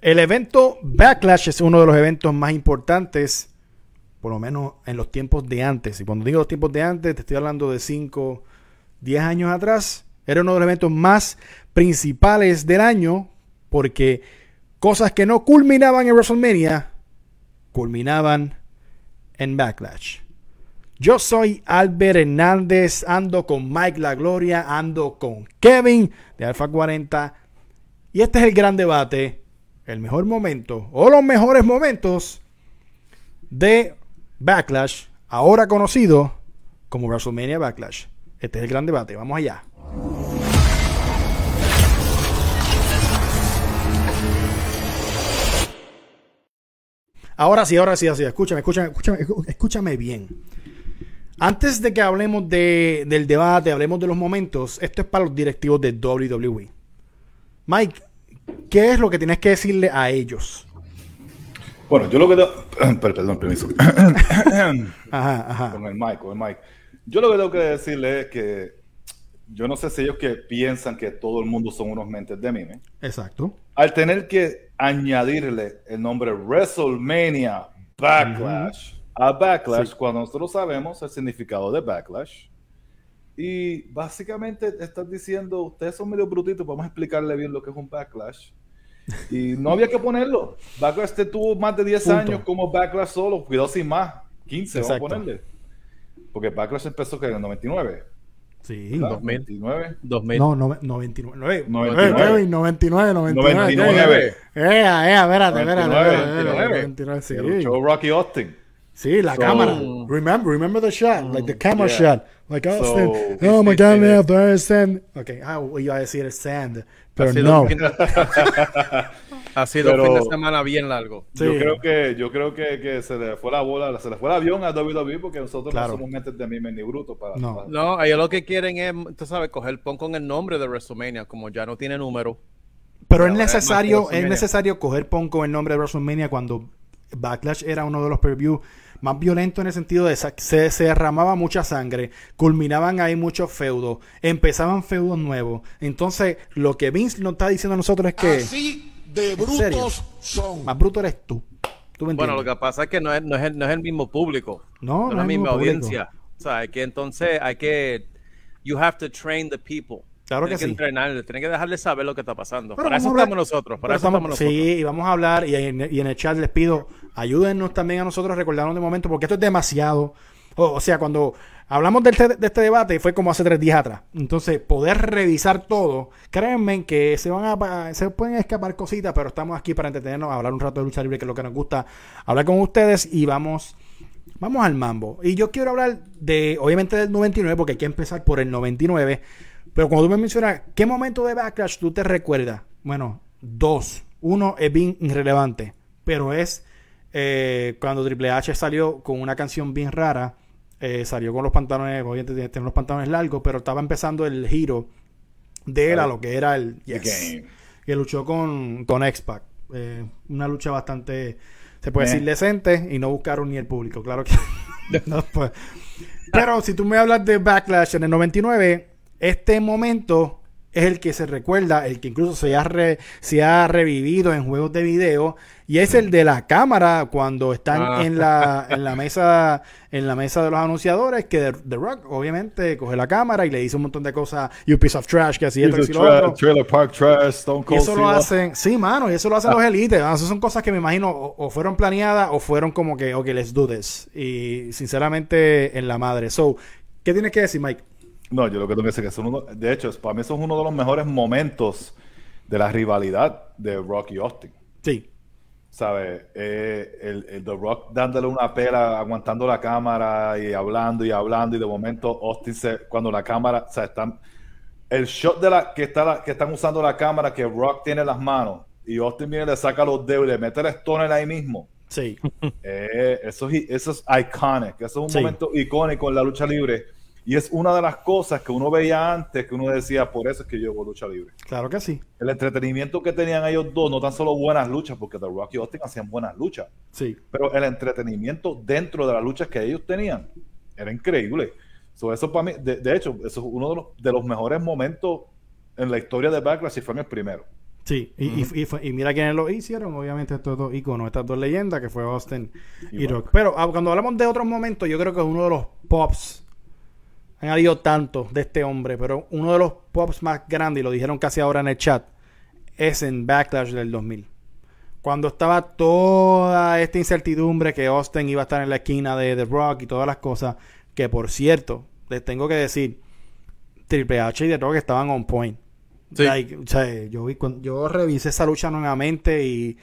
El evento Backlash es uno de los eventos más importantes, por lo menos en los tiempos de antes. Y cuando digo los tiempos de antes, te estoy hablando de 5, 10 años atrás. Era uno de los eventos más principales del año porque cosas que no culminaban en WrestleMania culminaban en Backlash. Yo soy Albert Hernández, ando con Mike La Gloria, ando con Kevin de Alfa 40 y este es el gran debate, el mejor momento o los mejores momentos de Backlash, ahora conocido como WrestleMania Backlash. Este es el gran debate, vamos allá. Ahora sí, ahora sí, así. Escúchame, escúchame, escúchame, escúchame bien. Antes de que hablemos de, del debate, hablemos de los momentos, esto es para los directivos de WWE. Mike, ¿qué es lo que tienes que decirle a ellos? Bueno, yo lo que... tengo... Perdón, permiso. ajá, ajá. Con el con el Mike. Yo lo que tengo que decirle es que yo no sé si ellos que piensan que todo el mundo son unos mentes de mime. Exacto. Al tener que añadirle el nombre WrestleMania Backlash a Backlash, cuando nosotros sabemos el significado de Backlash, y básicamente estás diciendo, ustedes son medio brutitos, vamos a explicarle bien lo que es un Backlash. Y no había que ponerlo. Backlash te tuvo más de 10 años como Backlash solo, cuidado sin más, 15 vamos a ponerle. Porque Backlash empezó en el 99. Sí, 2009. 2000. No, no, 99. 99. 99, 99. 99. Eh, eh, espérate, espérate. 99. 99, sí. Rocky Austin. Sí, la so, cámara. Remember, remember the shot, like the camera yeah. shot. Like Austin. So, oh my God, man, there is sand. Okay, ah, iba a decir sand, pero no. ha sido un fin de semana bien largo. Sí. Yo creo que, yo creo que, que, se le fue la bola, se le fue el avión a WWE porque nosotros claro. no somos mentes de mí ni bruto para. No, para... no, ellos lo que quieren es, tú sabes, coger pon con el nombre de WrestleMania, como ya no tiene número. Pero es necesario, es necesario coger pon con el nombre de WrestleMania cuando Backlash era uno de los previews más violento en el sentido de se, se derramaba mucha sangre, culminaban ahí muchos feudos, empezaban feudos nuevos. Entonces, lo que Vince nos está diciendo a nosotros es que. Así de brutos son. Más bruto eres tú. ¿Tú bueno, lo que pasa es que no es, no es, el, no es el mismo público. No, no, es la misma audiencia. O sea, hay que entonces hay que. You have to train the people. Claro que, que sí. entrenarle, tienen que dejarle saber lo que está pasando. Pero para eso estamos nosotros. Para eso estamos, nosotros. Sí, y vamos a hablar. Y en, y en, el chat les pido, ayúdennos también a nosotros a recordarnos de momento, porque esto es demasiado. O, o sea, cuando hablamos de este, de este, debate, fue como hace tres días atrás. Entonces, poder revisar todo, créanme que se van a se pueden escapar cositas, pero estamos aquí para entretenernos, hablar un rato de lucha libre, que es lo que nos gusta, hablar con ustedes y vamos. Vamos al mambo. Y yo quiero hablar de, obviamente, del 99, porque hay que empezar por el 99. Pero cuando tú me mencionas, ¿qué momento de Backlash tú te recuerdas? Bueno, dos. Uno es bien irrelevante, pero es eh, cuando Triple H salió con una canción bien rara. Eh, salió con los pantalones, obviamente tiene los pantalones largos, pero estaba empezando el giro de él a lo que era el yes, que luchó con, con X-Pac. Eh, una lucha bastante, se puede decir, decente y no buscaron ni el público, claro que no, pues. Pero si tú me hablas de Backlash en el 99, este momento es el que se recuerda, el que incluso se ha, se ha revivido en juegos de video y es el de la cámara cuando están ah. en, la, en la mesa en la mesa de los anunciadores que The, Rock obviamente coge la cámara y le dice un montón de cosas you piece of trash que así esto y lo trailer park trash Stone Cold y eso lo hacen sí mano y eso lo hacen los elites esas son cosas que me imagino o, fueron planeadas o fueron como que ok let's do this y sinceramente en la madre so ¿qué tienes que decir Mike? No, yo lo que tengo que decir es que son uno, de hecho, para mí eso es uno de los mejores momentos de la rivalidad de Rock y Austin. Sí. ¿Sabes? Eh, el, el, The Rock dándole una pela, aguantando la cámara y hablando y hablando, y de momento Austin se, cuando la cámara, o sea, están, el shot de la que, está que están usando la cámara, que Rock tiene las manos, y Austin viene, le saca los dedos y le mete el stoner ahí mismo. Sí. Eh, eso, eso es iconic, eso es un momento icónico en la lucha libre y es una de las cosas que uno veía antes, que uno decía, por eso es que yo hago lucha libre. Claro que sí. El entretenimiento que tenían ellos dos, no tan solo buenas luchas, porque The Rock y Austin hacían buenas luchas. Sí. Pero el entretenimiento dentro de las luchas que ellos tenían era increíble. eso para mí, de, hecho, eso es uno de los, de los mejores momentos en la historia de Backlash y fue en el primero. Sí, y, y- y fue- y mira quiénes lo hicieron, obviamente estos dos iconos, estas dos leyendas, que fue Austin y, Rock. Pero ah, cuando hablamos de otros momentos, yo creo que uno de los pops, han habido tantos de este hombre, pero uno de los pops más grandes, y lo dijeron casi ahora en el chat, es en Backlash del 2000. Cuando estaba toda esta incertidumbre que Austin iba a estar en la esquina de The Rock y todas las cosas, que por cierto, les tengo que decir, Triple H y The Rock estaban on point. Sí. Like, o sea, yo, vi, yo revisé esa lucha nuevamente y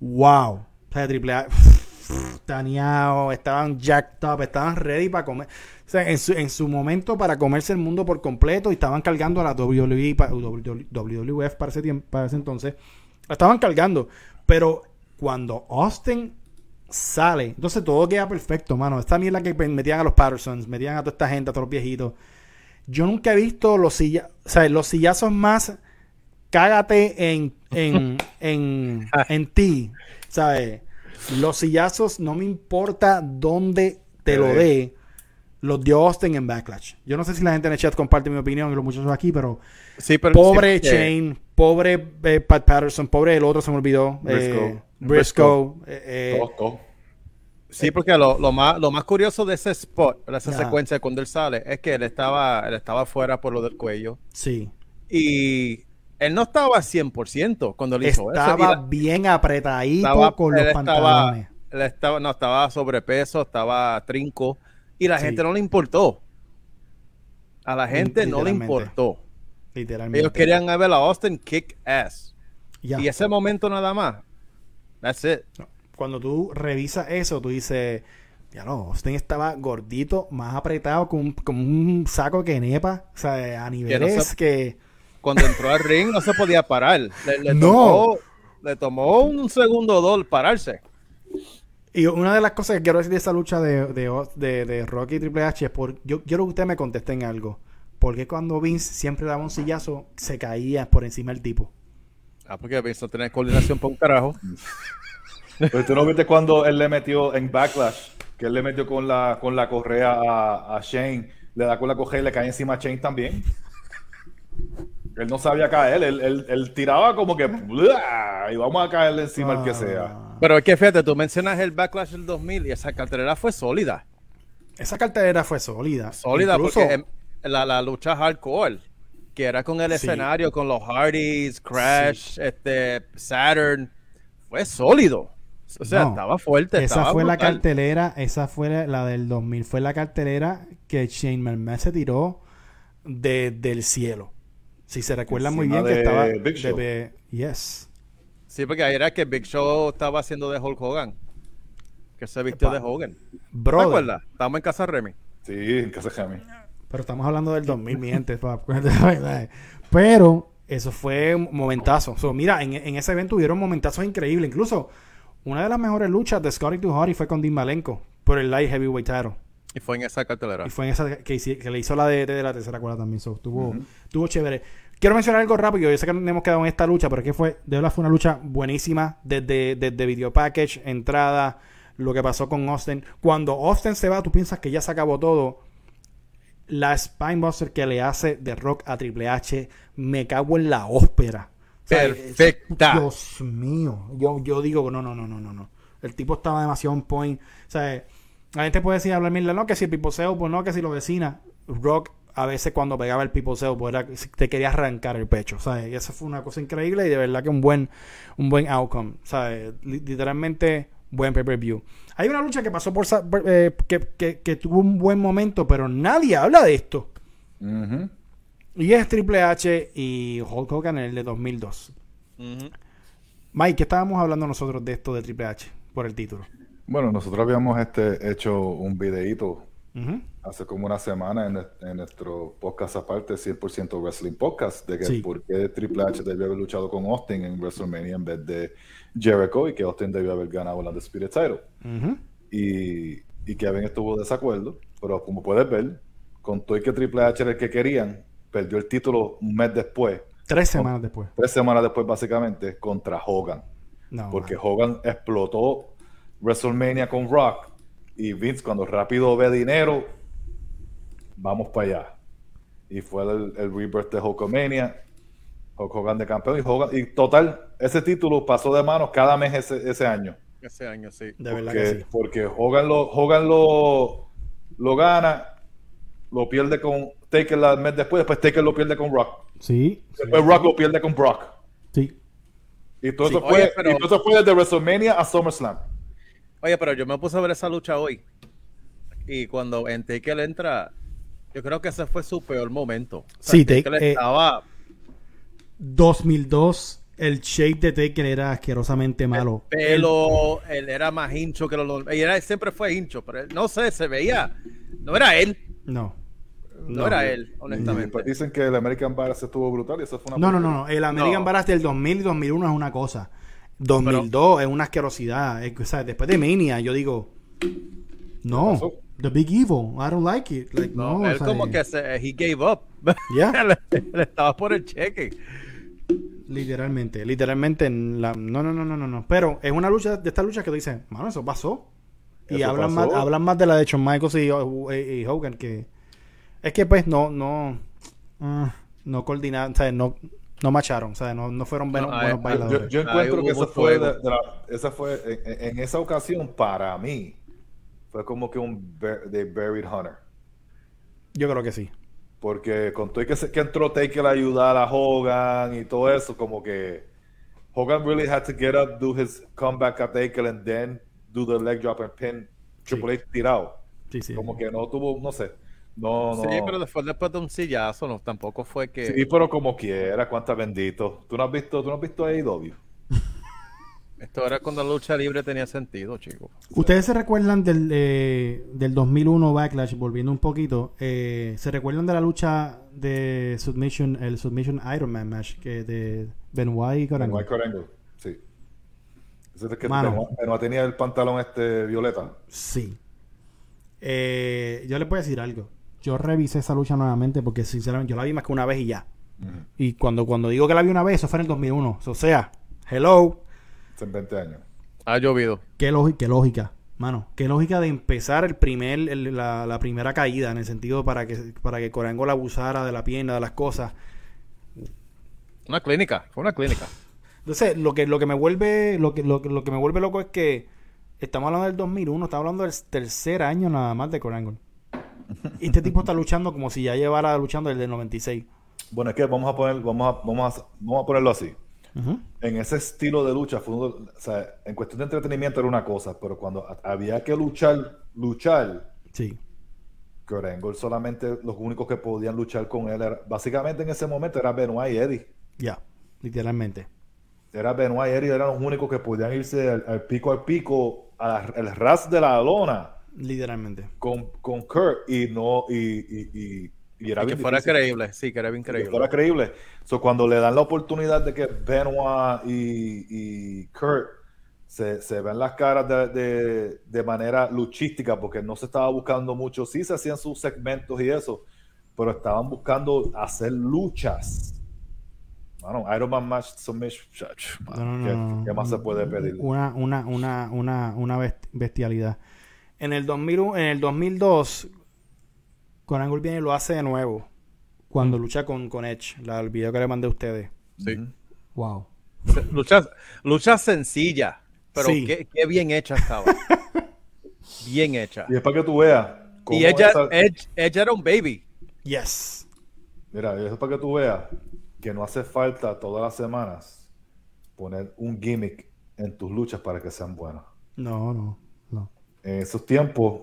wow. O sea, Triple H taneado, estaban jacked up, estaban ready para comer. Sea, en su, en su momento para comerse el mundo por completo y estaban cargando a la WWE, WWF para ese, tiempo, para ese entonces. La estaban cargando. Pero cuando Austin sale, entonces todo queda perfecto, mano. Esta mierda que metían a los Pattersons, metían a toda esta gente, a todos los viejitos. Yo nunca he visto los silla, o sea, los sillazos más cágate en, en, en, en ti, ¿sabes? Los sillazos, no me importa dónde te lo dé, los dio Austin en Backlash. Yo no sé si la gente en el chat comparte mi opinión y los muchachos aquí, pero Sí, pero pobre sí, porque- Shane, pobre eh, Pat Patterson, pobre el otro se me olvidó, Briscoe. eh, Briscoe, eh, eh, todos. Sí, porque lo, lo más, lo más curioso de ese spot, de esa Ajá. secuencia cuando él sale, es que él estaba, él estaba fuera por lo del cuello. sí, Y él no estaba 100% cuando él hizo eso. estaba la- bien apretadito estaba- con los él estaba, pantalones. él estaba, no, estaba sobrepeso, estaba trinco. Y la Sí. gente no le importó. A la gente no le importó. Literalmente. Ellos querían ver a Austin kick ass. Y ese momento nada más. That's it. Cuando tú revisas eso, tú dices, ya no, Austin estaba gordito, más apretado, con, un- con un saco que nepa, o sea, a niveles se- que... Cuando entró al ring no se podía parar. Le, le No. tomó, le tomó un segundo o dos pararse. Y una de las cosas que quiero decir de esa lucha de, de, de, de Rocky y Triple H es por, yo quiero que ustedes me contesten algo. Porque cuando Vince siempre daba un sillazo, se caía por encima del tipo? Ah, porque Vince no tenía coordinación para un carajo. Pero tú no viste cuando él le metió en Backlash, que él le metió con la, con la correa a, a Shane, le da con la correa y le cae encima a Shane también. Él no sabía caer, él, él, él tiraba como que y vamos a caerle encima al que sea. Pero es que fíjate, tú mencionas el Backlash del 2000 y esa cartelera fue sólida. Esa cartelera fue sólida. Sólida Incluso- porque em, la, la lucha hardcore, que era con el Sí. escenario, con los Hardys, Crash, este, Saturn, fue sólido. O sea, No, estaba fuerte. Esa estaba fue la cartelera, esa fue la, la del 2000, fue la cartelera que Shane McMahon se tiró de- del cielo. Si se recuerdan muy bien que estaba... Big Show. de- yes. Sí, porque ahí era que Big Show estaba haciendo de Hulk Hogan. Que se vistió Epa. de Hogan. ¿Te Brother. acuerdas? Estábamos en casa de Remy. Sí, en casa de Jamie. Pero estamos hablando del 2000, mi gente. Pero eso fue un momentazo. So, mira, en, en ese evento hubieron momentazos increíbles. Incluso una de las mejores luchas de Scotty to Hotty fue con Dean Malenko por el Light Heavyweight title. Y fue en esa cartelera. Y fue en esa que, que le hizo la de, de la tercera cuerda también. So, estuvo, estuvo chévere. Quiero mencionar algo rápido. Yo sé que no hemos quedado en esta lucha, pero es que fue, de verdad fue una lucha buenísima. Desde, desde video package, entrada, lo que pasó con Austin. Cuando Austin se va, tú piensas que ya se acabó todo. La Spinebuster que le hace de Rock a Triple H, me cago en la ópera. O sea, Perfecta. es- Dios mío. Yo, yo digo, no, no, no, no, no, no. El tipo estaba demasiado on point. O sea, la gente puede decir, hablar mil, no, que si el pipoceo, pues no, que si lo vecina. Rock, a veces cuando pegaba el pipoceo, pues era, te quería arrancar el pecho. O sea, y eso fue una cosa increíble y de verdad que un buen, un buen outcome. O sea, li- literalmente, buen pay-per-view. Hay una lucha que pasó por, eh, que, que, que tuvo un buen momento, pero nadie habla de esto. Y es Triple H y Hulk Hogan en el de 2002. Ujú. Mike, ¿qué estábamos hablando nosotros de esto de Triple H por el título? Bueno, nosotros habíamos este, hecho un videíto Hace como una semana en, en nuestro podcast aparte, 100% Wrestling Podcast, de que Sí. por qué Triple H debió haber luchado con Austin en WrestleMania en vez de Jericho y que Austin debió haber ganado la Spirit Title. Y, y Kevin estuvo de desacuerdo, pero como puedes ver, con todo y que Triple H era el que querían, perdió el título un mes después, Tres semanas después. tres semanas después básicamente, contra Hogan. No, Porque man. Hogan explotó WrestleMania con Rock y Vince cuando rápido ve dinero, vamos para allá. Y fue el, el rebirth de Hulkamania Hulk Hogan de campeón y Hogan, y total, ese título pasó de manos cada mes ese, ese año. Ese año, sí. De verdad Porque, que sí. porque Hogan, lo, Hogan lo, lo gana, lo pierde con Taker el mes después, después Taker lo pierde con Rock. Sí, Después Rock lo pierde con Brock. sí. Y todo, Sí, eso, fue, oye, pero- y todo eso fue desde WrestleMania a SummerSlam. Oye, pero yo me puse a ver esa lucha hoy. Y cuando en Taker entra, yo creo que ese fue su peor momento. O sea, Sí, Taker eh, estaba. 2002, el shape de Taker era asquerosamente malo. pelo, él era más hincho que los. Y era, siempre fue hincho, pero él- no sé, se veía. No era él, No. no, era él, honestamente. dicen que el American Badass estuvo brutal y eso fue una No, no, no, no. El American No. Badass del 2000 y 2001 es una cosa. 2002 es una asquerosidad. Es que, o sea, después de Mania, yo digo, no? The Big Evil, I don't like it. Like, No, no, él o sea, como que se, he gave up. Ya. él estaba por el cheque. Literalmente, literalmente, en la- no, no, no, no, no, no. Pero es una lucha, de esta lucha que tú dices, mano, eso pasó. Y hablan pasó. más, hablan más de la de Shawn Michaels y, y- y Hogan que es que pues no, no, ah, no coordinaron, o sea, no, no macharon, o sea, no, no fueron buenos, No, buenos bailadores. Yo, encuentro que esa fue, fuego. de- de la- esa fue en, esa ocasión, para mí, fue como que un de Buried Hunter. Yo creo que sí. Porque con todo y que, se- que entró Taker a ayudar a Hogan y todo eso, como que Hogan really had to get up, do his comeback at Taker, and then do the leg drop and pin Triple H tirado. Sí, sí. Como que no tuvo, no sé. No, no. Sí, pero después, después de un sillazo, no, tampoco fue que. Sí, pero como quiera, cuánta bendito. ¿Tú no has visto, tú no has visto AEW? Esto era cuando la lucha libre tenía sentido, chicos. ¿Ustedes se recuerdan del, eh, del 2001 Backlash, volviendo un poquito? eh, ¿Se recuerdan de la lucha de Submission, el Submission Iron Man match que de Benoit y Corango? White Corango, sí. Ese es el que Mano. Benoit- Benoit tenía el pantalón este violeta. Sí. Eh, yo les voy a decir algo. Yo revisé esa lucha nuevamente porque sinceramente yo la vi más que una vez y ya. Y cuando, cuando digo que la vi una vez, eso fue en el 2001. O sea, hello, Hace 20 años. Ha llovido. qué, lógica, qué lógica. Mano, qué lógica de empezar el primer, el- la, la primera caída en el sentido para que, para que Corango la abusara de la pierna, de las cosas. Una clínica, fue una clínica. Entonces, lo que, lo que me vuelve, lo que, lo, que- lo que me vuelve loco es que estamos hablando del 2001, estamos hablando del tercer año nada más de Corango. Y este tipo está luchando como si ya llevara luchando desde el 96. Bueno, es que vamos a poner, vamos a, vamos a, vamos a ponerlo así. En ese estilo de lucha, fue o sea, en cuestión de entretenimiento era una cosa, pero cuando había que luchar, luchar, Sí. Corango solamente los únicos que podían luchar con él, era, básicamente en ese momento era Benoit y Eddie. Ya, literalmente. Era Benoit y Eddie, eran los únicos que podían irse al, al pico al pico, al ras de la lona Literalmente. con, con Kurt y no, y, y, y, y era Y que bien fuera difícil. creíble, sí, que era bien que creíble. fuera creíble. So, cuando le dan la oportunidad de que Benoit y, y Kurt se, se ven las caras de, de- de manera luchística, porque no se estaba buscando mucho, sí se hacían sus segmentos y eso, pero estaban buscando hacer luchas. Bueno, Iron Man Match Submission, No, no, ¿qué, no, no. qué más se puede pedir? Una, una, una, una, una best- bestialidad. En el 2001, en el 2002, Corango viene y lo hace de nuevo. Cuando lucha con, con Edge, la, el video que le mandé a ustedes. Sí. Wow. Lucha, lucha sencilla, pero Sí. qué, qué bien hecha estaba. bien hecha. Y es para que tú veas. cómo Y ella, esa- Edge, Edge era un baby. Yes. Mira, eso es para que tú veas que no hace falta todas las semanas poner un gimmick en tus luchas para que sean buenas. No, no. En esos tiempos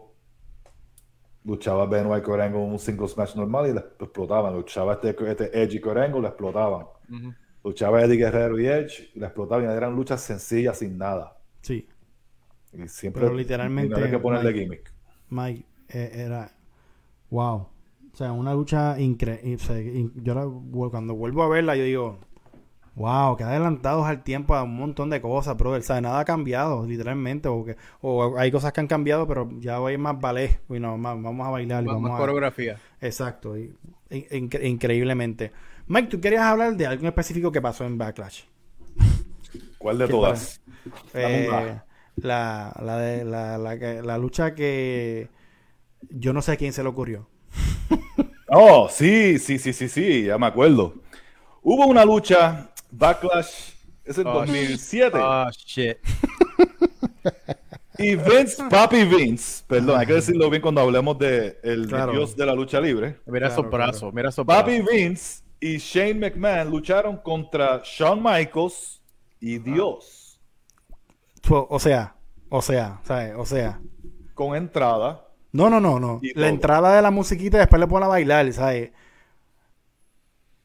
luchaba Benoit Corango en un singles match normal y le explotaban. Luchaba este, este Edge y Corango, le explotaban. Luchaba Eddie Guerrero y Edge y le explotaban. Y eran luchas sencillas sin nada. Sí. Y siempre Pero literalmente, y había que ponerle Mike, gimmick. Mike, eh, era. Wow. O sea, una lucha increíble. yo la- cuando vuelvo a verla, yo digo. Wow, que adelantados al tiempo a un montón de cosas, brother. ¿sabes? Nada ha cambiado, literalmente. O, que, o hay cosas que han cambiado, pero ya hoy es más ballet. y no, más- vamos a bailar. y Más, vamos más a- coreografía. Exacto. y- in- incre- increíblemente. Mike, ¿tú querías hablar de algo en específico que pasó en Backlash? ¿Cuál de ¿Qué todas? Eh, la, la, de, la, la, que- la lucha que yo no sé a quién se le ocurrió. Oh, sí, sí, sí, sí, sí, ya me acuerdo. hubo una lucha, Backlash, es el Oh, 2007. Oh, shit. Y Vince, Papi Vince, perdón, hay que decirlo bien cuando hablemos de el Claro. dios de la lucha libre. Mira esos Claro, claro. brazos, mira esos Papi. Vince y Shane McMahon lucharon contra Shawn Michaels y Dios O o sea, o sea, ¿sabes? O sea. con entrada. No, no, no, no. La entrada de la musiquita y después le ponen a bailar, ¿sabes?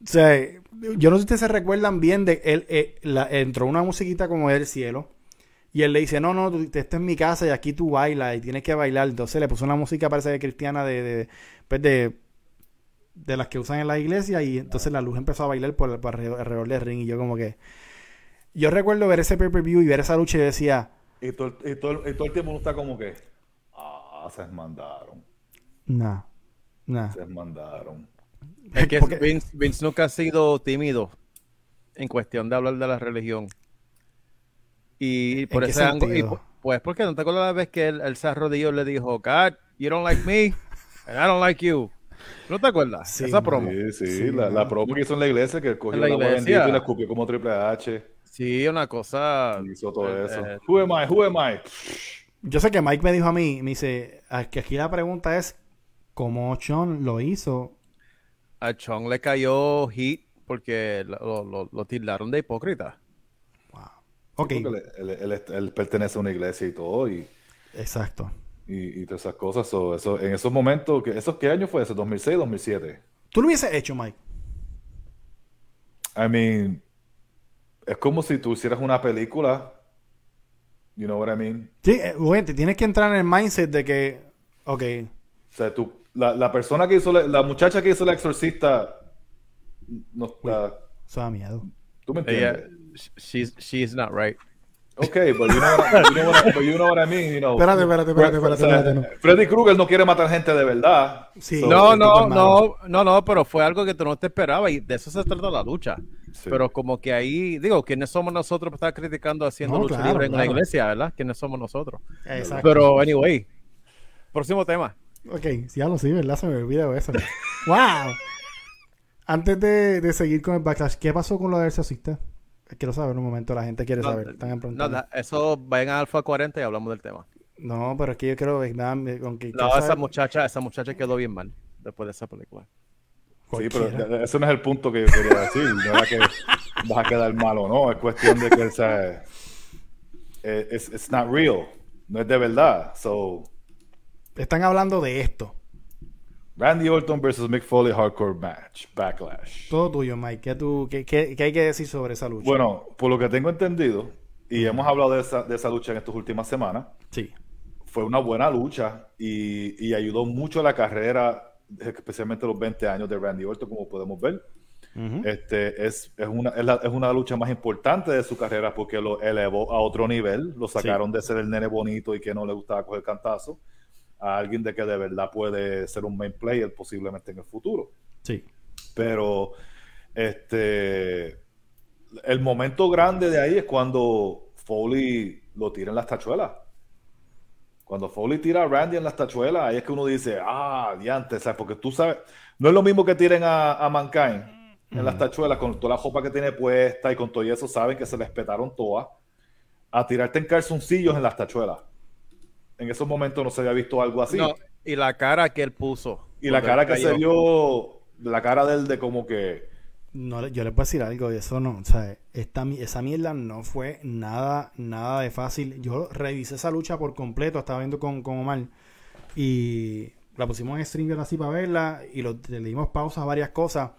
O sea, yo no sé si ustedes se recuerdan bien de él, eh, la- entró una musiquita como del cielo y él le dice, no, no, tú- esta es mi casa y aquí tú bailas y tienes que bailar. Entonces le puso una música, parece cristiana, de, de, pues de, de las que usan en la iglesia y entonces la luz empezó a bailar por, por alrededor, del ring y yo como que... Yo recuerdo ver ese pay-per-view y ver esa lucha y decía, Y todo, el- y todo, y todo el tiempo uno está como que, ah, se mandaron, nah, nah. se mandaron. Es que Porque- Vince, Vince nunca ha sido tímido en cuestión de hablar de la religión. Y por ¿En qué ese ángulo, pues porque no te acuerdas la vez que él, él se arrodilló y le dijo, God, you don't like me, and I don't like you. ¿No te acuerdas? Sí, Esa promo. Sí, sí, Sí, la, ¿no? la promo que hizo en la iglesia, que cogió la la iglesia. bendita y la escupió como Triple H. Sí, una cosa. y Hizo todo eh, eso. eh, Who am I? Who am I? Yo sé que Mike me dijo a mí, me dice, "Ah, que aquí la pregunta es cómo Sean lo hizo. A Chong le cayó hit porque lo, lo, lo tildaron de hipócrita. Ok, Porque él, él- él- él pertenece a una iglesia y todo, y, exacto. y, y todas esas cosas. so, eso, en esos momentos, que, ¿esos qué año fue ese? ¿2006, 2007? ¿Tú lo hubieses hecho, Mike? I mean, es como si tú hicieras una película. You know what I mean? Sí, eh, güey, te tienes que entrar en el mindset de que, ok, O sea, tú, la, la persona que hizo, la, la muchacha que hizo la exorcista, no está. eso da miedo. ¿Tú me Ella, entiendes? she's, she's not right. Okay, but you know what, I- you know what I- but you know what I mean, you know. Espérate, espérate, espérate, espérate, no. Freddy Krueger no quiere matar gente de verdad. Sí. So- No, no, no, no, no, pero fue algo que tú no te esperabas y de eso se trata la lucha. Sí. Pero como que ahí, digo, ¿quiénes somos nosotros para estar criticando haciendo No, lucha claro, libre en la iglesia, verdad? ¿Quiénes somos nosotros? Exacto. Pero, anyway, próximo tema. Ok, sí, ya lo sí, ¿verdad? Se me olvidó eso. ¡Wow! Antes de, de seguir con el backlash, ¿qué pasó con lo del exorcista? Quiero saber un momento, la gente quiere No, saber. Están No, da- eso vayan a Alfa 40 y hablamos del tema. No, pero es que yo quiero ver nada, me- con que No, esa saber muchacha, esa muchacha quedó bien mal después de esa película. Sí, pero ese no es el punto que yo quería decir. No era que vas a quedar mal o no. Es cuestión de que, o sea, eh, it's, it's not real. No es de verdad. So, Están hablando de esto. Randy Orton versus Mick Foley hardcore match. Backlash. Todo tuyo, Mike. ¿Qué, tú, qué, qué- qué hay que decir sobre esa lucha? Bueno, por lo que tengo entendido, y hemos hablado de esa, de esa lucha en estas últimas semanas, Sí. fue una buena lucha y, y ayudó mucho a la carrera, especialmente los 20 años de Randy Orton, como podemos ver. Este, es, es, una, es, la- es una lucha más importante de su carrera porque lo elevó a otro nivel. Lo sacaron de ser el nene bonito y que no le gustaba coger cantazo a alguien de que de verdad puede ser un main player posiblemente en el futuro. Sí. Pero este el momento grande de ahí es cuando Foley lo tira en las tachuelas. Cuando Foley tira a Randy en las tachuelas, ahí es que uno dice, ah, diante, ¿sabes? Porque tú sabes, no es lo mismo que tiren a, a Mankind en las tachuelas con toda la ropa que tiene puesta y con todo eso, saben que se les petaron todas, a tirarte en calzoncillos en las tachuelas. En esos momentos no se había visto algo así. No, y la cara que él puso. y la cara que se vio, la cara de él de como que... No, yo le puedo decir algo, y eso no, o sea, esta, esa mierda no fue nada, nada de fácil. Yo revisé esa lucha por completo, estaba viendo con, con Omar, y la pusimos en streamer así para verla, y lo, le dimos pausa a varias cosas.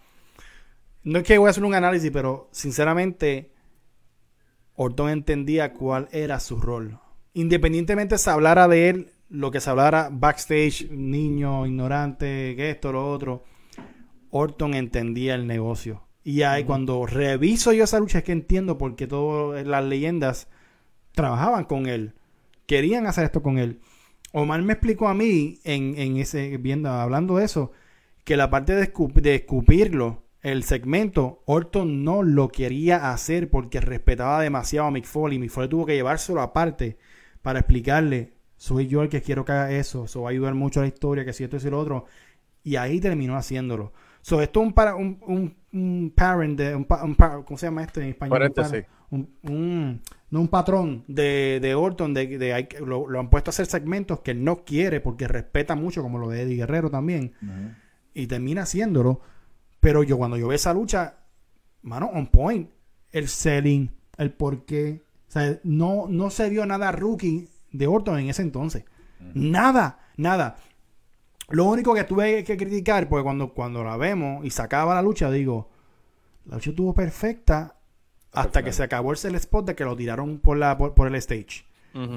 No es que voy a hacer un análisis, pero sinceramente, Orton entendía cuál era su rol. Independientemente se hablara de él, lo que se hablara backstage, niño, ignorante, que esto, lo otro. Orton entendía el negocio. Y ahí cuando reviso yo esa lucha es que entiendo por qué todas las leyendas trabajaban con él. Querían hacer esto con él. Omar me explicó a mí, en, en ese, viendo, hablando de eso, que la parte de, escup- de escupirlo, el segmento, Orton no lo quería hacer porque respetaba demasiado a Mick Foley. Mick Foley tuvo que llevárselo aparte para explicarle, soy yo el que quiero que haga eso, eso va a ayudar mucho a la historia, que si esto y si lo otro. Y ahí terminó haciéndolo. So, esto es un, para, un, un, un parent, de, un, un ¿cómo se llama esto en español? Un no un patrón de, de Orton, de, de hay lo, lo han puesto a hacer segmentos que él no quiere porque respeta mucho, como lo de Eddie Guerrero también, y termina haciéndolo. Pero yo cuando yo veo esa lucha, mano, on point, el selling, el porqué, o sea, no, no se vio nada rookie de Orton en ese entonces. Nada, nada. Lo único que tuve que criticar, porque cuando, cuando la vemos y se acaba la lucha, digo, la lucha estuvo perfecta hasta que se acabó el, spot de que lo tiraron por, la, por, por el stage.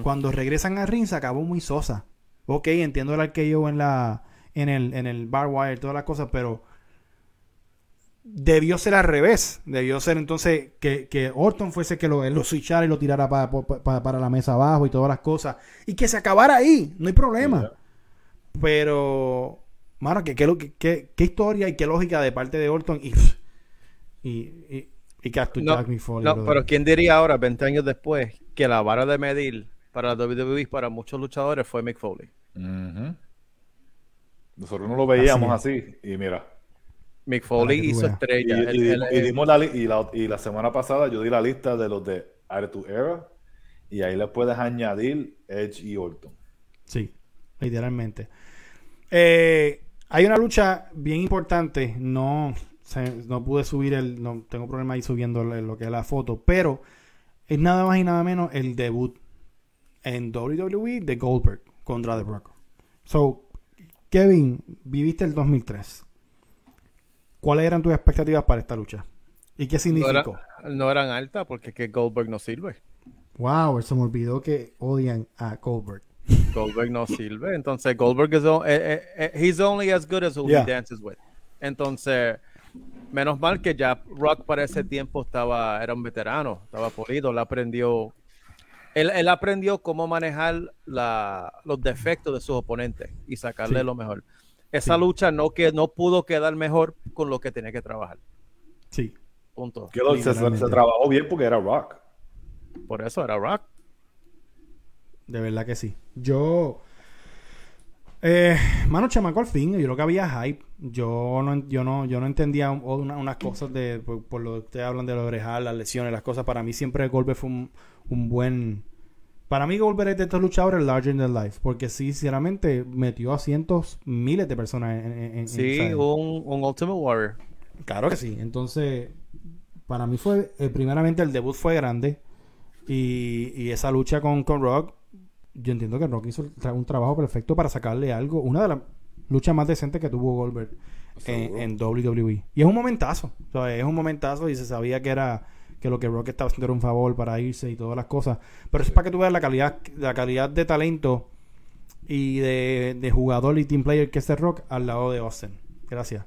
Cuando regresan al ring se acabó muy sosa. Ok, entiendo el arqueo en la en el, en el bar wire, todas las cosas, pero debió ser al revés. Debió ser entonces que, que Orton fuese que lo, lo switchara y lo tirara pa- pa- pa- para la mesa abajo y todas las cosas. Y que se acabara ahí, no hay problema. Pero, mano, que- qué historia y qué lógica de parte de Orton y, y, y, y que hasta No, Jack Mick Foley, no, brother. pero ¿quién diría ahora, 20 años después, que la vara de medir para la WWE para muchos luchadores fue Mick Foley? Nosotros no lo veíamos así. Y mira. Mick Foley hizo estrella. y dimos, él- y dimos la, li- y, la, y la semana pasada yo di la lista de los de Attitude Era. Y ahí le puedes añadir Edge y Orton. Sí, literalmente. Eh, hay una lucha bien importante. No, se- no pude subir el. No, tengo problema ahí subiendo lo lo que es la foto. Pero es nada más y nada menos el debut en WWE de Goldberg contra The Brock. So, Kevin, viviste el 2003. ¿Cuáles eran tus expectativas para esta lucha? ¿Y qué no, significó? era- no eran altas porque es que Goldberg no sirve. Wow, se me olvidó que odian a Goldberg. Goldberg no sirve. Entonces, Goldberg o- eh, eh, eh, he's only as good as who Yeah. he dances with. Entonces, menos mal que ya Rock para ese tiempo estaba, era un veterano, estaba pulido, él aprendió, él, él aprendió cómo manejar la- los defectos de sus oponentes y sacarle Sí. lo mejor. Esa Sí. lucha no, que, no pudo quedar mejor con lo que tenía que trabajar. Sí. Punto. Que lo- se, trabajó bien porque era Rock. Por eso era Rock. De verdad que sí. Yo. Eh, mano, chamaco, al fin, yo lo que había hype. Yo no, yo no, yo no entendía un- una- unas cosas de. Por, por lo que ustedes hablan de los orejas, las lesiones, las cosas. Para mí siempre Goldberg fue un, un buen. Para mí Goldberg es de estos luchadores larger than life. Porque sí, sinceramente, metió a cientos, miles de personas en. en- Sí, un, un Ultimate Warrior. Claro que sí. Entonces, para mí fue, eh, primeramente el debut fue grande y, y esa lucha con, con Rock, yo entiendo que Rock hizo un trabajo perfecto para sacarle algo, una de las luchas más decentes que tuvo Goldberg en, en WWE. Y es un momentazo, o sea, es un momentazo y se sabía que era que lo que Rock estaba haciendo era un favor para irse y todas las cosas. Pero eso es para que tú veas la calidad, la calidad de talento y de, de jugador y team player que es The Rock al lado de Austin. Gracias.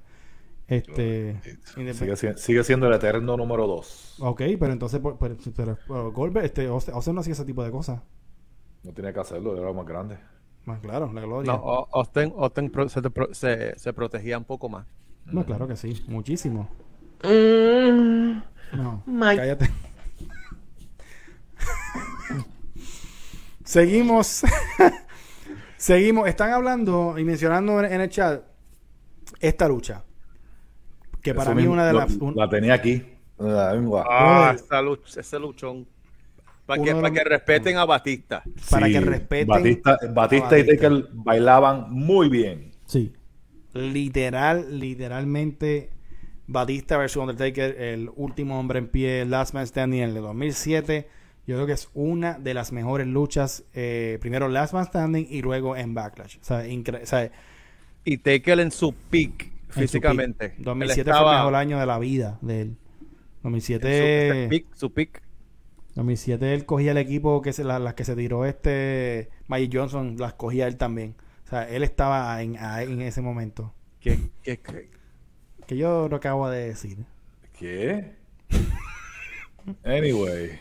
Este, Sigue, si- sigue siendo el eterno número 2. Ok, pero entonces, por- por- pero, pero Goldberg, este, Austin Austin no hacía ese tipo de cosas. No tiene que hacerlo, era más grande. Más claro, la gloria. No, No, Austin, Austin pro- se, pro- se- se protegía un poco más. claro que sí, muchísimo. Mm, No, my- cállate. Seguimos. Seguimos. Están hablando y mencionando en, en el chat esta lucha. Que para Eso mí es una de las. un- La tenía aquí. La. Ah, esa luch- ese luchón. Para que, para que respeten a Batista. para Sí, que respeten Batista, a Batista y Batista. Taker bailaban muy bien. Sí. Literal, literalmente. Batista versus Undertaker, el último hombre en pie, Last Man Standing en el 2007. Yo creo que es una de las mejores luchas. eh, primero Last Man Standing y luego en Backlash. O sea, o sea, Y Taker en su peak en su físicamente. peak. Él 2007 estaba fue el mejor año de la vida de él. en su- 2007, ese peak, su peak. 2007 él cogía el equipo que se, la- las que se tiró este Mike Johnson, las cogía él también. O sea, él estaba en, en ese momento. Que, que- que- Que yo lo acabo de decir. ¿Qué? Anyway.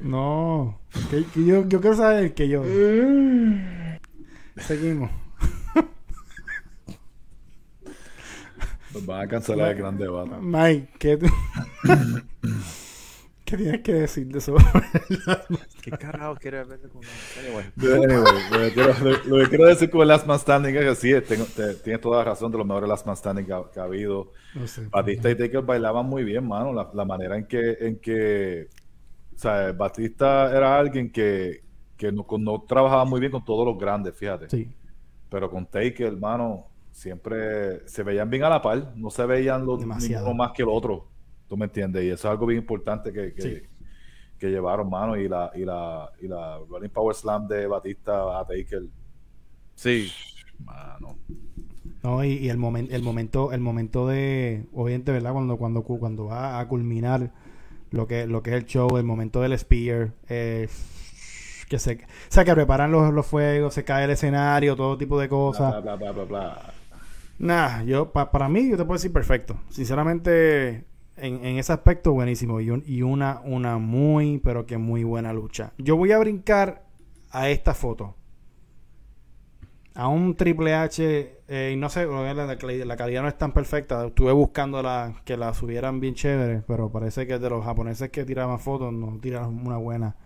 No, que, que yo, yo quiero saber que yo. Seguimos. Nos van a cancelar el gran debate. Mike, ¿qué tú, ¿Qué tienes que decir de eso? ¿Qué carajo quiere ver con Anyway. Anyway, lo, que quiero, lo- lo que quiero decir con el Last Man Standing es que sí, tengo- te- tienes toda la razón de los mejores Last Man Standing que ha, que ha habido. No sé. Batista y Taker bailaban muy bien, mano. La, la manera en que, en que, o sea, Batista era alguien que, que no, trabajaba muy bien con todos los grandes, fíjate. Sí. Pero con Taker, hermano, siempre se veían bien a la par. No se veían los Demasiado. ninguno más que el otro. ¿Tú me entiendes? Y eso es algo bien importante que, que, Sí. que llevaron, mano. Y la, y la, y la Running Power Slam de Batista a Taker, Sí. mano. No, y, y el momento, el momento, el momento de, obviamente, ¿verdad? Cuando, cuando, cu- cuando va a culminar lo que, lo que es el show, el momento del spear, eh, que se, o sea, que preparan los, los fuegos, se cae el escenario, todo tipo de cosas. Bla, bla, bla, bla, bla. Nah, yo, pa- para mí, yo te puedo decir perfecto. Sinceramente, en, en ese aspecto, buenísimo. Y, un- y una, una muy, pero que muy buena lucha. Yo voy a brincar a esta foto. A un Triple H, eh, y no sé, la, calidad no es tan perfecta. Estuve buscando la, que la subieran bien chévere, pero parece que de los japoneses que tiraban fotos no tiraron una buena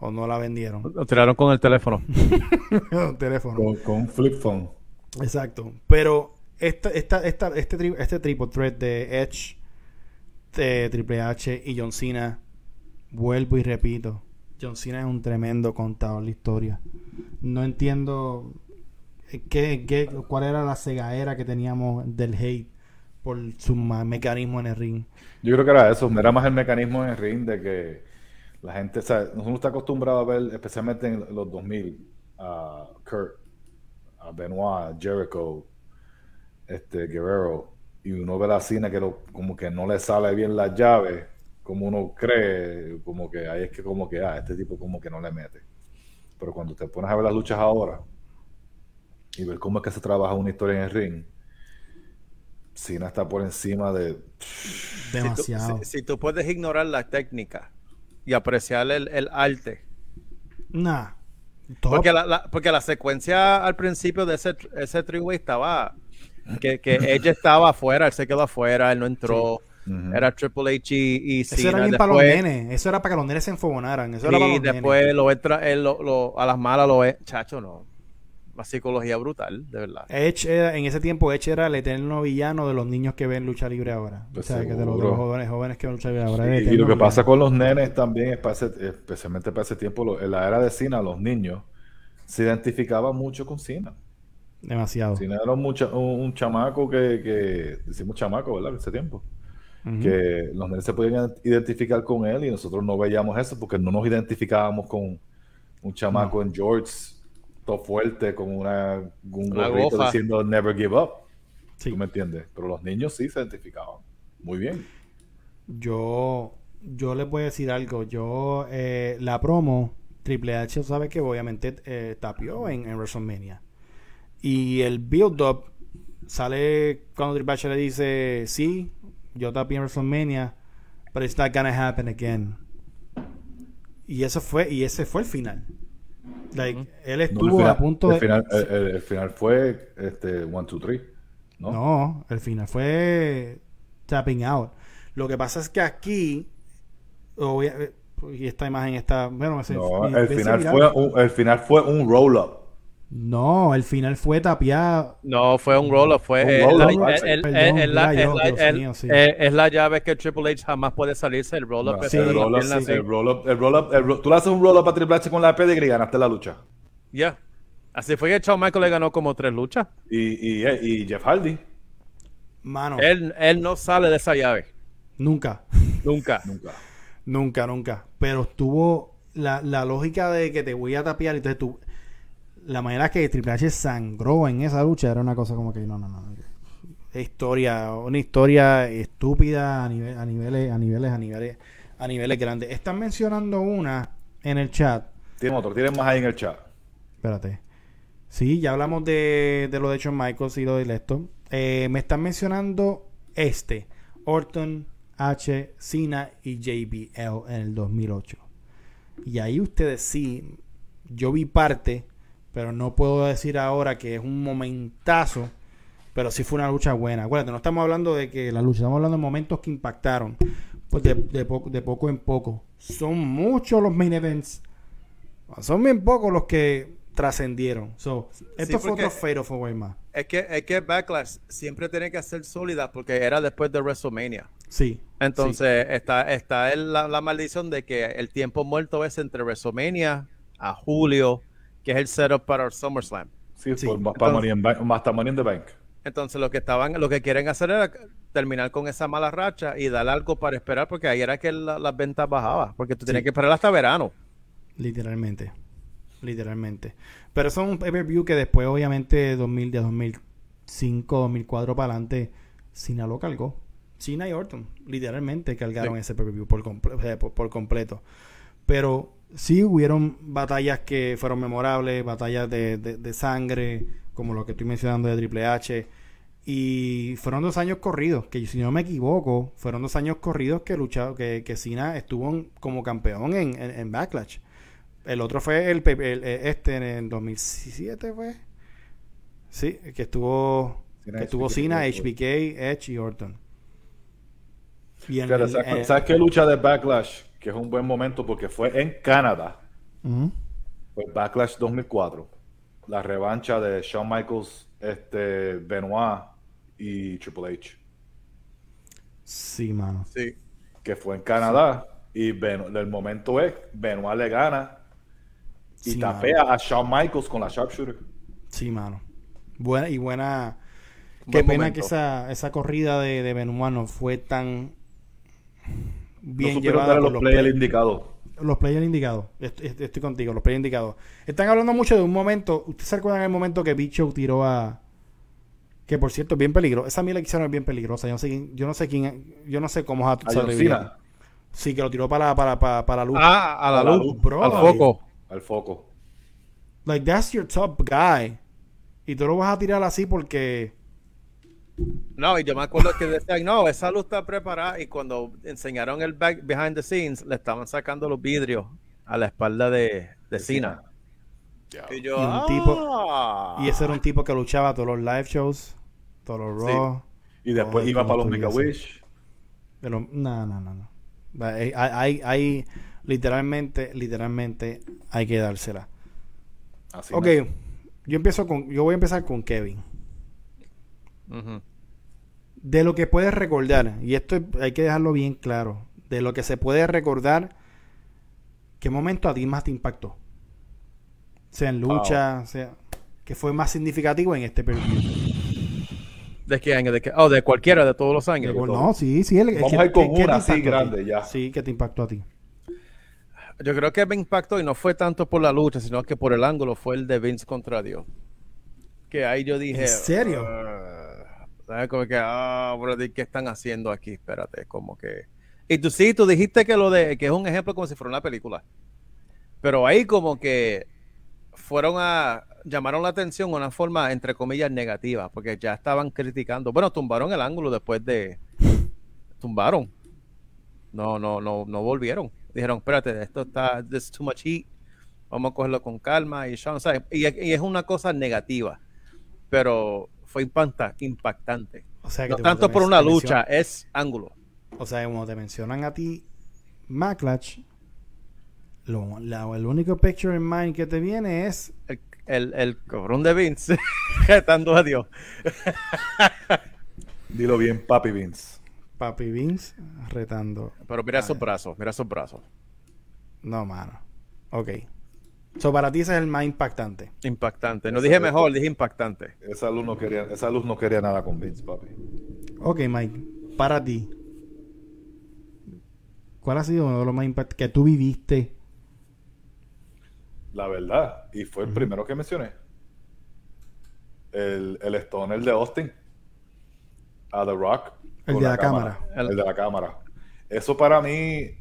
o no la vendieron. Lo tiraron con el teléfono. Un teléfono. Con, con un flip phone. Exacto. Pero esta, esta, esta, este, tri- este triple threat de Edge, de Triple H y John Cena, vuelvo y repito, John Cena es un tremendo contador de historia. No entiendo eh, qué, qué, cuál era la cegadera que teníamos del hate por su mecanismo en el ring. Yo creo que era eso, era más el mecanismo en el ring de que la gente, o sea, uno está acostumbrado a ver, especialmente en los 2000, a Kurt, a Benoit, a Jericho, este, Guerrero, y uno ve la cine que lo- como que no le sale bien la llave, como uno cree, como que ahí es que como que, ah, este tipo como que no le mete. Pero cuando te pones a ver las luchas ahora y ver cómo es que se trabaja una historia en el ring, Cena está por encima de... Si tú, Demasiado. si- si tú puedes ignorar la técnica y apreciar el, el arte. Nah. Top. Porque la, la- porque la secuencia al principio de ese, ese estaba que, que ella estaba afuera, él se quedó afuera, él no entró. Era Triple H y, y Eso Cena. era bien para los Después- nenes. Eso era para que los nenes se enfogonaran. Eso era para Y los nenes. después lo entra, él lo, lo- a las malas lo ve. Chacho, no. Una psicología brutal, de verdad. Edge era- en ese tiempo Edge era el eterno villano de los niños que ven lucha libre ahora. Pues o sea, que de los, de seguro. los jóvenes, jóvenes que ven lucha libre ahora. Sí, es y lo que villano. pasa con los nenes también es para ese- especialmente para ese tiempo, lo- en la era de Cena, los niños se identificaban mucho con Cena. Demasiado. Un, mucha- un, un chamaco que, que, decimos chamaco, ¿verdad? En ese tiempo. Que los nenes se podían identificar con él y nosotros no veíamos eso porque no nos identificábamos con un chamaco en George, todo fuerte, con una, un Una gorrito gofa. diciendo never give up. Sí. ¿Tú me entiendes? Pero los niños sí se identificaban. Muy bien. Yo, yo les voy a decir algo. Yo, eh, la promo, Triple H sabe que obviamente eh, tapió en, en WrestleMania. Y el build-up sale cuando Triple H le dice, sí, yo tapié en WrestleMania, but it's not gonna happen again. Y eso fue, y ese fue el final. Like, él estuvo final, a punto el de... final, el, el- el final fue este, one, two, three. ¿no? No, el final fue tapping out. Lo que pasa es que aquí, eh, y esta imagen está, bueno, No, el final, fue un, el final fue un roll-up. No, el final fue tapiado. No, fue un roll-up, fue eh, sí. sí. eh, es la llave que Triple H jamás puede salirse, el roll-up. No, es sí, el de la roll-up, pierna así. el roll-up, el roll-up, el ro- tú le haces un roll-up a Triple H con la pedigree y ganaste la lucha. Ya. Así fue que Shawn Michael le ganó como tres luchas. Y, y, y Jeff Hardy, Mano, Él, él no sale de esa llave. nunca, Nunca. nunca. nunca, nunca. Pero estuvo la, la lógica de que te voy a tapiar, entonces tú, la manera que Triple H sangró en esa lucha era una cosa como que no, no, no. Historia, una historia estúpida a, nivel, a niveles, a niveles, a niveles, a niveles grandes. Están mencionando una en el chat. Tienen otro, tienen más ahí en el chat. Espérate. Sí, ya hablamos de, de lo de Shawn Michaels y lo de esto. Eh, me están mencionando este. Orton, H, Cena y JBL en el 2008. Y ahí ustedes sí, yo vi parte, pero no puedo decir ahora que es un momentazo, pero sí fue una lucha buena. Acuérdate, no estamos hablando de que la lucha, estamos hablando de momentos que impactaron, pues de, de, poco, de poco en poco. son muchos los main events. Son bien pocos los que trascendieron. So, esto fue porque- otro Four Way más. Es que, es que Backlash siempre tiene que ser sólida porque era después de WrestleMania. Sí. Entonces está, está el- la, la maldición de que el tiempo muerto es entre WrestleMania a julio, que es el setup para el SummerSlam. Sí, Sí. por para Money in Bank- más para Money in the Bank. Entonces lo que estaban, lo que quieren hacer era terminar con esa mala racha y dar algo para esperar, porque ahí era que la- las ventas bajaban, porque tú tienes que esperar hasta verano. Literalmente. Literalmente. Pero es un pay-per-view que después, obviamente, 2000, de 2005, 2004 para adelante, Cena lo cargó. Cena y Orton, literalmente cargaron Sí. ese pay-per-view por, comple- por completo. Pero sí hubieron batallas que fueron memorables, batallas de, de- de sangre, como lo que estoy mencionando de Triple H. Y fueron dos años corridos, que si no me equivoco, fueron dos años corridos que luchado, que, que Cena estuvo en- como campeón en, en- en Backlash. El otro fue el, el- eh, este en el 2007 fue. Sí, que estuvo Cena, que estuvo Cena. HBK, Edge y Orton. Y en Fíjate, el- ¿sabes, eh, ¿sabes qué lucha de Backlash? Que es un buen momento porque fue en Canadá. Fue Backlash 2004. La revancha de Shawn Michaels, este, Benoit y Triple H. Sí, mano. Sí. Que fue en Canadá. Y Ben- el momento es, Benoit le gana y Sí, tapea a Shawn Michaels con la sharpshooter. Sí, mano. Buena y buena. Qué pena momento. que esa, esa corrida de, de Benoit no fue tan bien no llevada por los los, players play- indicados. los players indicados. Est- est- Estoy, contigo, los players indicados. Están hablando mucho de un momento. ¿Ustedes se acuerdan del momento que Big Show tiró a. Que por cierto es bien peligroso. Esa mila que hicieron es bien peligrosa. Yo no sé quién, yo no sé quién, yo no sé cómo A John sobrevivió. Cena, Sí, que lo tiró para, para, para, para la luz. Ah, a la A la luz, luz, bro. al foco. al foco. Like, that's your top guy. Y tú lo vas a tirar así porque. No, y yo me acuerdo que decían, no, esa luz está preparada. Y cuando enseñaron el back behind the scenes, le estaban sacando los vidrios a la espalda de, de Cena. Y yo, Y un tipo- "Ah". Y ese era un tipo que luchaba todos los live shows, todos los Sí. Raw. Y después iba para los Make a. Wish. Pero, no, no, no, no. Va, Hay, hay, hay- literalmente, literalmente, hay que dársela. Así ok, yo empiezo con, yo voy a empezar con Kevin. Ujú. De lo que puedes recordar, y esto es- hay que dejarlo bien claro, de lo que se puede recordar, ¿qué momento a ti más te impactó? Sea en lucha, sea, que fue más significativo en este periodo. ¿De qué año? ¿De qué? Oh, de cualquiera, de todos los años. No, sí, sí. el- Vamos ¿qué- a ir con te una así grande ya. Sí, que te impactó a ti. Yo creo que me impactó y no fue tanto por la lucha, sino que por el ángulo fue el de Vince contra Dios. Que ahí yo dije. ¿En serio? "Ah", Como que, ah, brother, ¿qué están haciendo aquí? Espérate, como que. Y tú sí, tú dijiste que lo de. que es un ejemplo como si fuera una película. Pero ahí como que fueron a. llamaron la atención de una forma, entre comillas, negativa, porque ya estaban criticando. Bueno, tumbaron el ángulo después de. Tumbaron. No, no, no, no volvieron. Dijeron, espérate, esto está, this is too much heat. Vamos a cogerlo con calma. Y, Sean, y, y es una cosa negativa. Pero fue impacta- impactante. O sea, que No tanto por una lucha, es ángulo. O sea, como te mencionan a ti, Backlash, lo, la- el único picture in mind que te viene es El, el, el cabrón de Vince retando a Dios. Dilo bien, Papi Vince. Papi Vince retando. Pero mira esos brazos, mira esos brazos. No, mano. Ok. So, para ti ese es el más impactante. Impactante. No dije mejor, dije impactante. Esa luz no quería, esa luz no quería nada con Vince, papi. Ok, Mike. Para ti. ¿Cuál ha sido uno de los más impactantes que tú viviste? La verdad. Y fue el primero que mencioné. El, el Stoner de Austin. A The Rock. El de la cámara. El, de la cámara. Eso para mí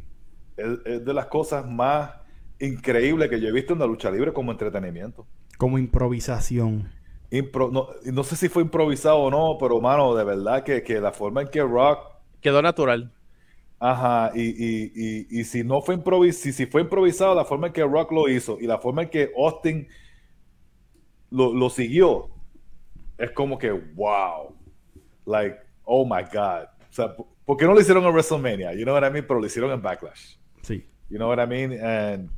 es, es de las cosas más increíbles que yo he visto en la lucha libre como entretenimiento. Como improvisación. Impro- no, no sé si fue improvisado o no, pero mano, de verdad que, que la forma en que Rock Quedó natural. Ajá, y, y, y, y si no fue improvisado, si, si fue improvisado, la forma en que Rock lo hizo y la forma en que Austin lo, lo siguió, es como que, wow, like, oh my God. O sea, ¿por- ¿por qué no lo hicieron en WrestleMania? You know what I mean? Pero lo hicieron en Backlash. Sí. You know what I mean? And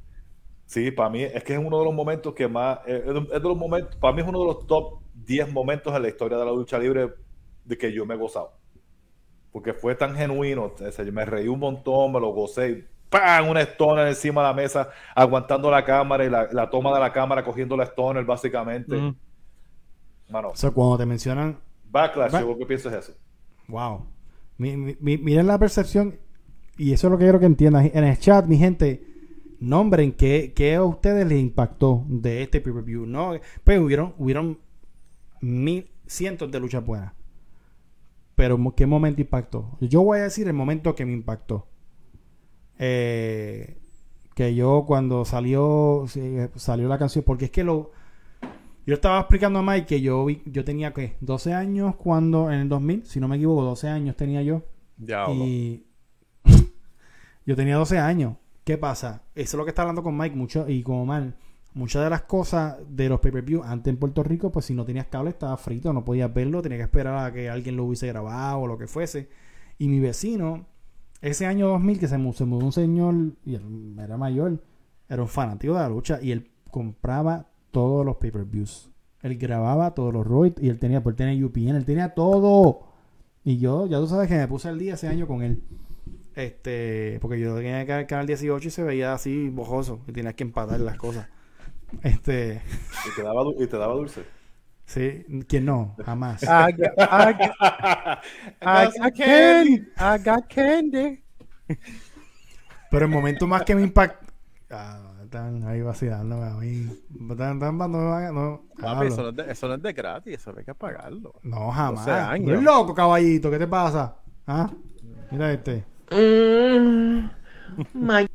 sí, para mí es que es uno de los momentos que más, es de, es de los momentos, para mí es uno de los top 10 momentos en la historia de la lucha libre de que yo me he gozado. Porque fue tan genuino, o sea, yo me reí un montón, me lo gocé, ¡pam! Una stoner encima de la mesa, aguantando la cámara y la, la toma de la cámara cogiendo la stoner básicamente. Mm. Mano, O sea, cuando te mencionan, Backlash, Ba- yo lo que pienso es eso. wow. Mi- mi- mi- miren la percepción, y eso es lo que quiero que entiendan. En el chat, mi gente, nombren qué, qué a ustedes les impactó de este pay-per-view. ¿no? Pues hubieron, hubieron mil, cientos de luchas buenas. Pero ¿qué momento impactó? Yo voy a decir el momento que me impactó. Eh, que yo cuando salió salió la canción, porque es que lo yo estaba explicando a Mike que yo vi, yo tenía que 12 años cuando en el 2000, si no me equivoco, 12 años tenía yo Diablo. y yo tenía 12 años. ¿Qué pasa? Eso es lo que está hablando con Mike mucho y con Omar. Muchas de las cosas de los pay-per-view antes en Puerto Rico, pues si no tenías cable estaba frito, no podías verlo, tenías que esperar a que alguien lo hubiese grabado o lo que fuese. Y mi vecino, ese año 2000 que se, mu- se mudó un señor, y él era mayor, era un fanático de la lucha y él compraba todos los pay-per-views. Él grababa todos los Roy y él tenía, por tenía UPN, él tenía todo. Y yo, ya tú sabes que me puse al día ese año con él. Este, porque yo tenía que el canal 18 y se veía así bojoso y tenías que empatar las cosas. Este, Y te daba, du- y te daba dulce. sí, que no, jamás. I got, I got, I got candy. I got candy. Pero el momento más que me impactó. Ah, están ahí vacilándome a mí. Están, están- no, no, Papi, eso no, es de, eso no es de gratis, eso hay que pagarlo. No, jamás. 12 años. Tú eres loco, caballito. ¿Qué te pasa? ¿Ah? Mira este. Mm, my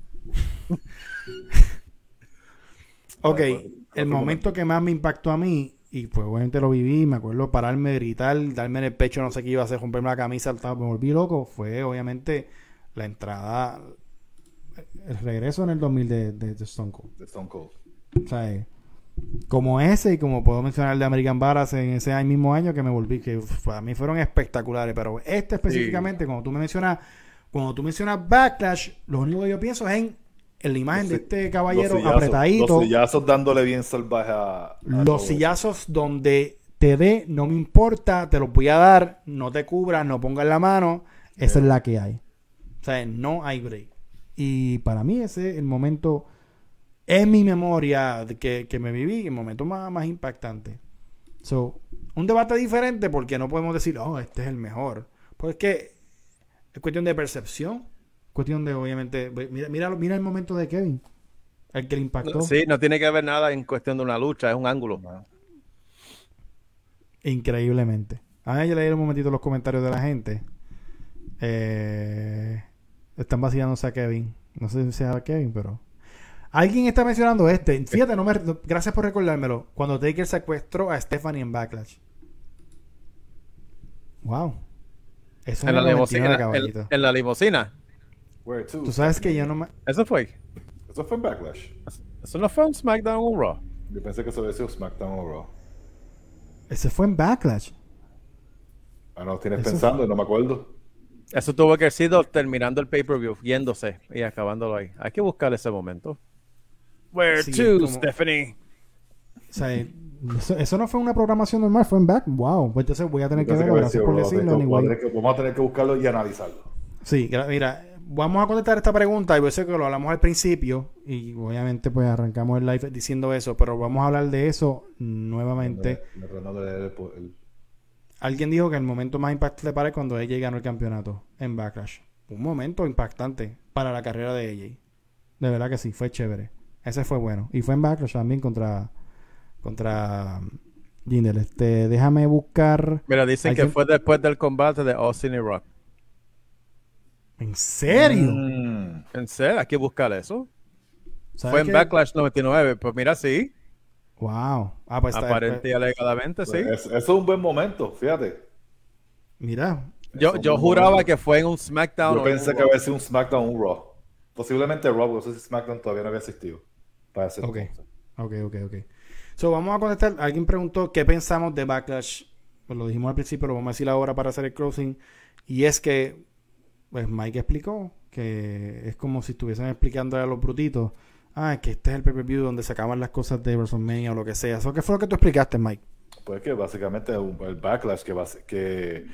Ok, Bueno, el momento que más me impactó a mí, y pues obviamente lo viví, me acuerdo pararme, gritar, darme en el pecho, no sé qué iba a hacer, romperme la camisa, me volví loco, fue obviamente la entrada, el regreso en el 2000 de, de, de Stone Cold. De Stone Cold. O sea, eh, como ese y como puedo mencionar el de American Barras en ese mismo año que me volví, que para mí fueron espectaculares, pero este específicamente, cuando tú me mencionas, cuando tú mencionas Backlash, lo único que yo pienso es en, en la imagen de Los este caballero Los sillazos- apretadito, Los sillazos dándole bien salvaje a. a los sillazos donde te dé, no me importa, te los voy a dar, no te cubras, no pongas la mano, esa es la que hay. O sea, no hay break. Y para mí ese es el momento en mi memoria que, que me viví, el momento más, más impactante. So, un debate diferente porque no podemos decir, oh, este es el mejor. Porque es cuestión de percepción, cuestión de, obviamente, mira, mira, mira el momento de Kevin, el que le impactó. Sí, no tiene que ver nada en cuestión de una lucha, es un ángulo. Increíblemente. A ver, yo leí un momentito los comentarios de la gente. Eh, están vacilándose a Kevin. No sé si sea Kevin, pero. Alguien está mencionando este. Fíjate, no me... no- gracias por recordármelo. Cuando Taker secuestró a Stephanie en Backlash. Wow. En la, caballito. en, en la limusina. Where to? Tú sabes que yo no me. Eso fue. Eso fue en Backlash. Eso no fue un SmackDown o un Raw. Yo pensé que eso había sido SmackDown o Raw. Ese fue en Backlash. Ah, no, tienes Eso- pensando y no me acuerdo. Eso tuvo que haber sido terminando el pay-per-view, yéndose y acabándolo ahí. Hay que buscar ese momento. Where Sí, to, como- Stephanie? O sea, eso, eso no fue una programación normal, fue en Back. Wow. Pues entonces voy a tener que verlo. Gracias por decirlo. Vamos, a tener que, vamos a tener que buscarlo y analizarlo. Sí, mira, vamos a contestar esta pregunta y yo sé que lo hablamos al principio y obviamente pues arrancamos el live diciendo eso, pero vamos a hablar de eso nuevamente. El el- Alguien dijo que el momento más impactante para él cuando AJ ganó el campeonato en Backlash. Un momento impactante para la carrera de AJ. De verdad que sí, fue chévere. Ese fue bueno. Y fue en Backlash también contra contra Jinder. Este, déjame buscar. Mira, dicen que fue después del combate de Austin y Rock. ¿En serio? Mm. ¿En serio? Hay que buscar eso. ¿Sabes Fue en? Backlash 99. Pues mira, sí. Wow. Ah, pues está- Aparente y alegadamente, sí. Es- eso es un buen momento, fíjate. Mira, Yo, yo juraba momento. que fue en un SmackDown. Yo pensé en que había sido un SmackDown o un Raw. Posiblemente Raw, no sé si SmackDown todavía no había existido. Para ese Ok. Ok, ok, ok. So, vamos a contestar. Alguien preguntó qué pensamos de Backlash. Pues lo dijimos al principio, lo vamos a decir ahora para hacer el closing. Y es que, pues Mike explicó que es como si estuviesen explicando a los brutitos, ah, que este es el pay-per-view donde se acaban las cosas de WrestleMania o lo que sea. Eso, ¿Qué fue lo que tú explicaste, Mike? Pues que básicamente el backlash que, que,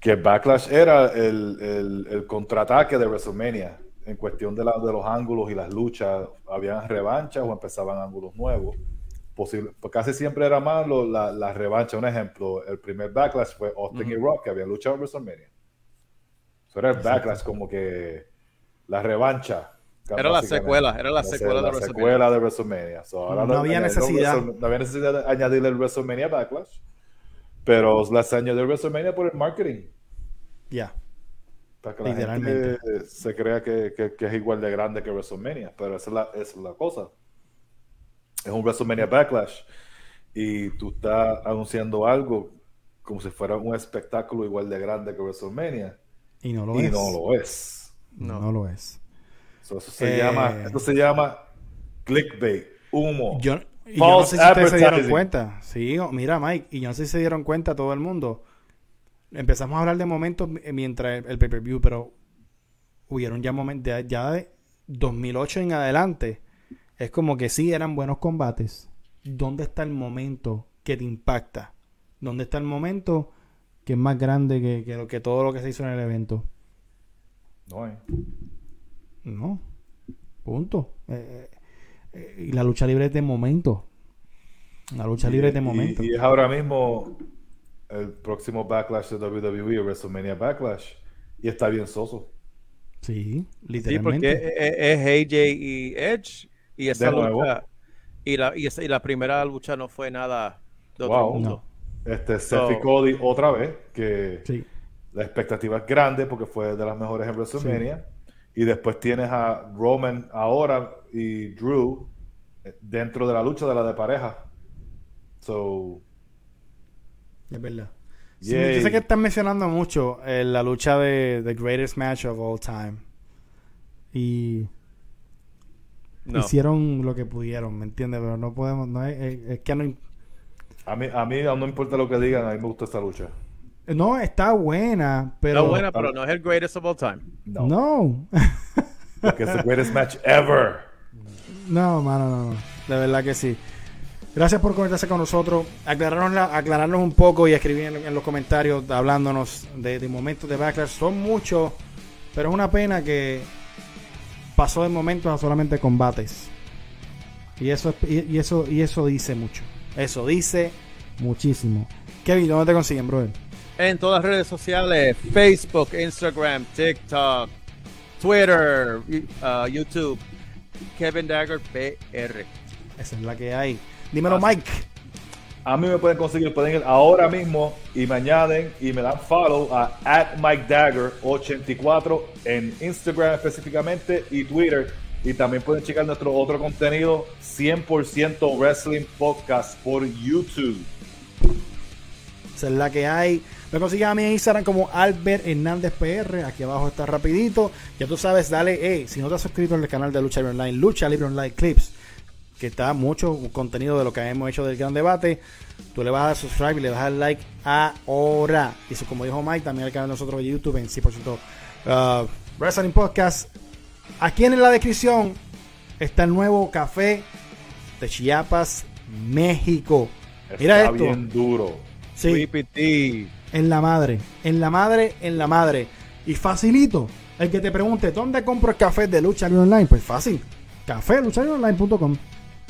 que backlash era el, el- el contraataque de WrestleMania en cuestión de, la- de los ángulos y las luchas. Habían revanchas o empezaban ángulos nuevos. Posible, pues casi siempre era más lo- la, la revancha. Un ejemplo, el primer backlash fue Austin y Rock que habían luchado en WrestleMania. Eso era el backlash como que la revancha. Era la secuela, era la secuela de la WrestleMania. secuela de WrestleMania. So, ahora No le había necesidad. No había necesidad de añadirle el WrestleMania Backlash. Pero las añadió el WrestleMania por el marketing. Ya. Para que la Literalmente. gente se crea que, que- que es igual de grande que WrestleMania. Pero esa es la, esa es la cosa. Es un WrestleMania Backlash. Y tú estás anunciando algo como si fuera un espectáculo igual de grande que WrestleMania. Y no lo y es. no lo es. No. No. lo es. So, eso, se Eh. llama, eso se llama clickbait, humo. Yo, y yo no sé si ustedes se dieron cuenta. Sí, o- mira, Mike, y yo no sé si se dieron cuenta todo el mundo. Empezamos a hablar de momentos mi- mientras el, el pay-per-view, pero hubieron ya momentos, ya de 2008 en adelante. Es como que sí, eran buenos combates. ¿Dónde está el momento que te impacta? ¿Dónde está el momento que es más grande que, que, todo lo que se hizo en el evento? No hay. No. Punto. Eh, eh, y la lucha libre es de momento. La lucha libre es de momento. Y, es ahora mismo el próximo Backlash de WWE, WrestleMania Backlash. Y está bien soso. sí, Sí, literalmente. porque es, es AJ y Edge y esa De nuevo. lucha y la, y, esa- y la primera lucha no fue nada de otro Wow. mundo. Este Seth So- y Cody otra vez, que Sí. la expectativa es grande porque fue de las mejores en WrestleMania. Y después tienes a Roman ahora y Drew eh, dentro de la lucha de la de pareja. So, Es verdad. Sí, yo sé que están mencionando mucho eh, la lucha de The Greatest Match of All Time. Y No. hicieron lo que pudieron, ¿me entiendes? Pero no podemos, no es, es- es que no, a mí, a mí no importa lo que digan, a mí me gusta esta lucha. no está buena, pero Está buena, pero no es el greatest of all time. No, no. porque es the greatest match ever. No, mano, no, no. De verdad que sí. Gracias por conectarse con nosotros. Aclararnos, la- aclararnos un poco y escribir en, en los comentarios hablándonos de, de momentos de Backlash. Son muchos, pero es una pena que pasó de momentos a solamente combates. Y eso, es- y, y eso, y eso dice mucho. Eso dice muchísimo. Kevin, ¿dónde te consiguen, brother? En todas las redes sociales, Facebook, Instagram, TikTok, Twitter, uh, YouTube, Kevin Dagger PR. Esa es la que hay. Dímelo. Mike. A mí me pueden conseguir, pueden ir ahora mismo y me añaden y me dan follow a at MikeDagger84 en Instagram específicamente y Twitter. Y también pueden checar nuestro otro contenido 100% Wrestling Podcast por YouTube. Esa es la que hay. Me consiguen a mí en Instagram como Albert Hernández PR. Aquí abajo está rapidito. Ya tú sabes, dale, hey, si no te has suscrito al canal de Lucha Libre Online, Lucha Libre Online Clips, que está mucho contenido de lo que hemos hecho del gran debate. Tú le vas a dar subscribe y le vas a dar like ahora. Y eso, como dijo Mike, también al canal de nosotros de YouTube en 100% uh, Wrestling Podcast. Aquí en la descripción está el nuevo café de Chiapas, México. Mira Está esto. bien duro. Sí. En la madre, en la madre, en la madre. Y facilito. El que te pregunte, ¿dónde compro el café de Lucha Libre Online? Pues fácil. Café luchalibreonline.com.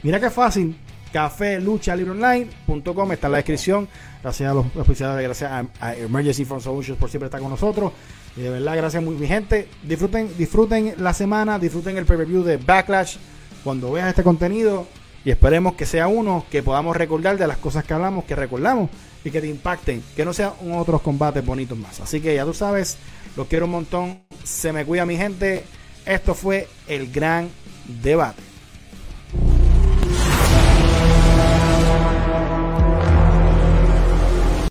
Mira qué fácil. Café luchalibreonline.com está en la descripción. Gracias a los oficiales, gracias a, a Emergency Fund Solutions por siempre estar con nosotros. Y de verdad, gracias muy mi gente. Disfruten, disfruten la semana, disfruten el preview de Backlash cuando veas este contenido. Y esperemos que sea uno que podamos recordar de las cosas que hablamos, que recordamos y que te impacten, que no sean otros combates bonitos más. Así que ya tú sabes, los quiero un montón. Se me cuida mi gente. Esto fue el gran debate.